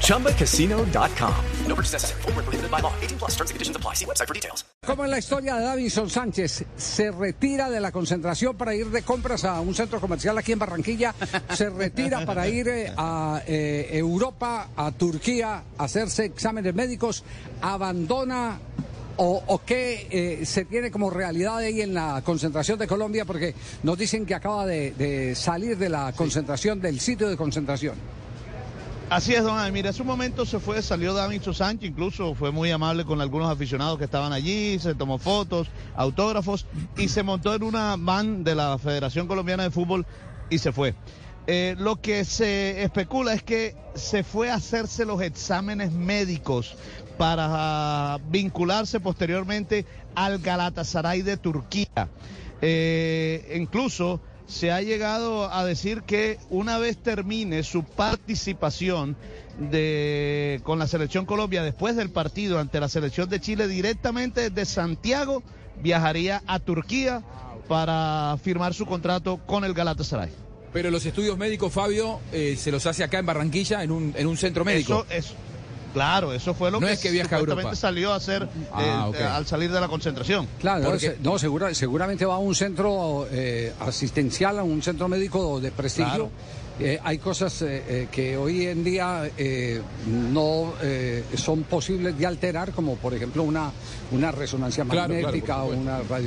ChumbaCasino.com. No purchase necessary. Full prohibited by law. 18 plus terms and conditions apply. See website for details. Como en la historia de Davinson Sánchez, se retira de la concentración para ir de compras a un centro comercial aquí en Barranquilla, se retira para ir eh, a eh, Europa, a Turquía, a hacerse exámenes médicos, abandona o, o qué eh, se tiene como realidad ahí en la concentración de Colombia, porque nos dicen que acaba de, de salir de la concentración, del sitio de concentración. Así es, don Mira, hace un momento se fue, salió Davinson Sánchez, incluso fue muy amable con algunos aficionados que estaban allí, se tomó fotos, autógrafos y se montó en una van de la Federación Colombiana de Fútbol y se fue. Eh, lo que se especula es que se fue a hacerse los exámenes médicos para vincularse posteriormente al Galatasaray de Turquía. Eh, incluso se ha llegado a decir que una vez termine su participación de, con la selección Colombia después del partido ante la selección de Chile directamente desde Santiago viajaría a Turquía para firmar su contrato con el Galatasaray. Pero los estudios médicos, Fabio, eh, se los hace acá en Barranquilla, en un, en un centro médico. Eso, eso, claro, eso fue lo No que, es que viaja a salió a hacer Ah, eh, ok. al salir de la concentración. Claro, Porque- no, segura- seguramente va a un centro eh, asistencial, a un centro médico de prestigio. Claro. Eh, hay cosas eh, eh, que hoy en día eh, no eh, son posibles de alterar, como por ejemplo una, una resonancia Claro, claro, magnética o una radio.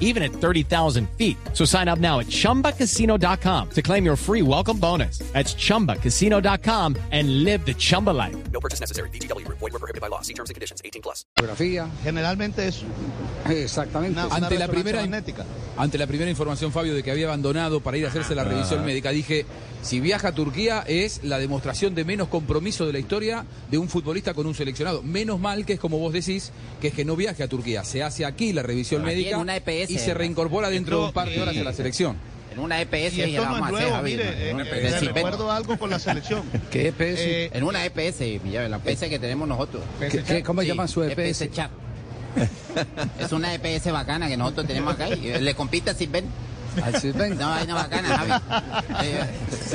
even at 30,000 feet. So sign up now at ChumbaCasino.com to claim your free welcome bonus. That's ChumbaCasino.com and live the Chumba life. No purchase necessary. VGW Group. Void were prohibited by law. See terms and conditions. 18 plus. Fotografía, Generalmente eso. exactamente. Una- una ante la primera magnética. ante la primera información Fabio de que había abandonado para ir a hacerse la revisión médica dije si viaja a Turquía es la demostración de menos compromiso de la historia de un futbolista con un seleccionado menos mal que es como vos decís que es que no viaje a Turquía se hace aquí la revisión médica en una EPS, y se reincorpora dentro de un par de horas a la selección En una EPS Y esto la no es vamos a hacer, nuevo, Javi, mire, eh, En eh, una le EPS. recuerdo algo con la selección. ¿Qué EPS? Eh, En una EPS, la EPS que tenemos nosotros. ¿Qué- qué- ¿Cómo Sí, llaman su EPS? EPS Chat. es una EPS bacana que nosotros tenemos acá y le compite a Silven. Al Sirven. No, hay una bacana, Javi. Eh,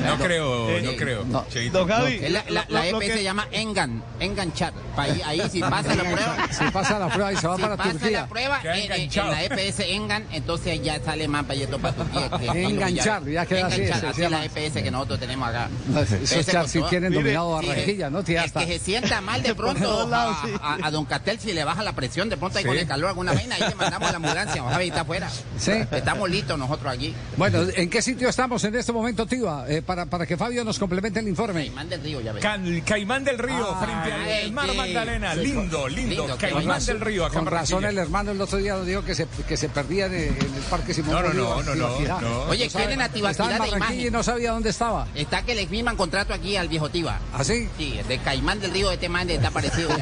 No creo, eh, no creo. no. Cheito. Don Javi, es la, la- la EPS que- se llama Engan, Engan Chat. Pa' Ahí, ahí si pasa la prueba, Si pasa la prueba y se va si para pasa Turquía. la prueba Queda en, en- en la EPS Engan, entonces ya sale más payeto para Turquía. que- Enganchar, ya queda así, Enganchar, así es la EPS que nosotros tenemos acá. Esos Ese chats todo- tienen dominado Barranquilla, ¿no? Tía, hasta- que se sienta mal de pronto a, a- a Don Catel si le baja la presión, de pronto ahí con el calor alguna vaina, ahí le mandamos a la ambulancia, Javi está afuera. Sí. Estamos listos nosotros aquí. Bueno, ¿en qué sitio estamos en este momento, Tiva? Eh, para, para que Fabio nos complemente el informe. Caimán del río, ya ves. Can- Caimán del Río, Ah, frente al ay, mar sí. Magdalena. Sí, Lindo, con- lindo. lindo, Caimán Caimán. del Río, acá en Con razón el hermano el otro día dijo que se, que se perdía en, en el Parque Simón No, no, no, Bolívar, no, no, no. Oye, quieren a Tibaquirá de y no sabía dónde estaba. Está que le firman contrato aquí al viejo Tiba. ¿Así? Sí, de Caimán del Río, este man está parecido.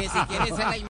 que si quiere ser la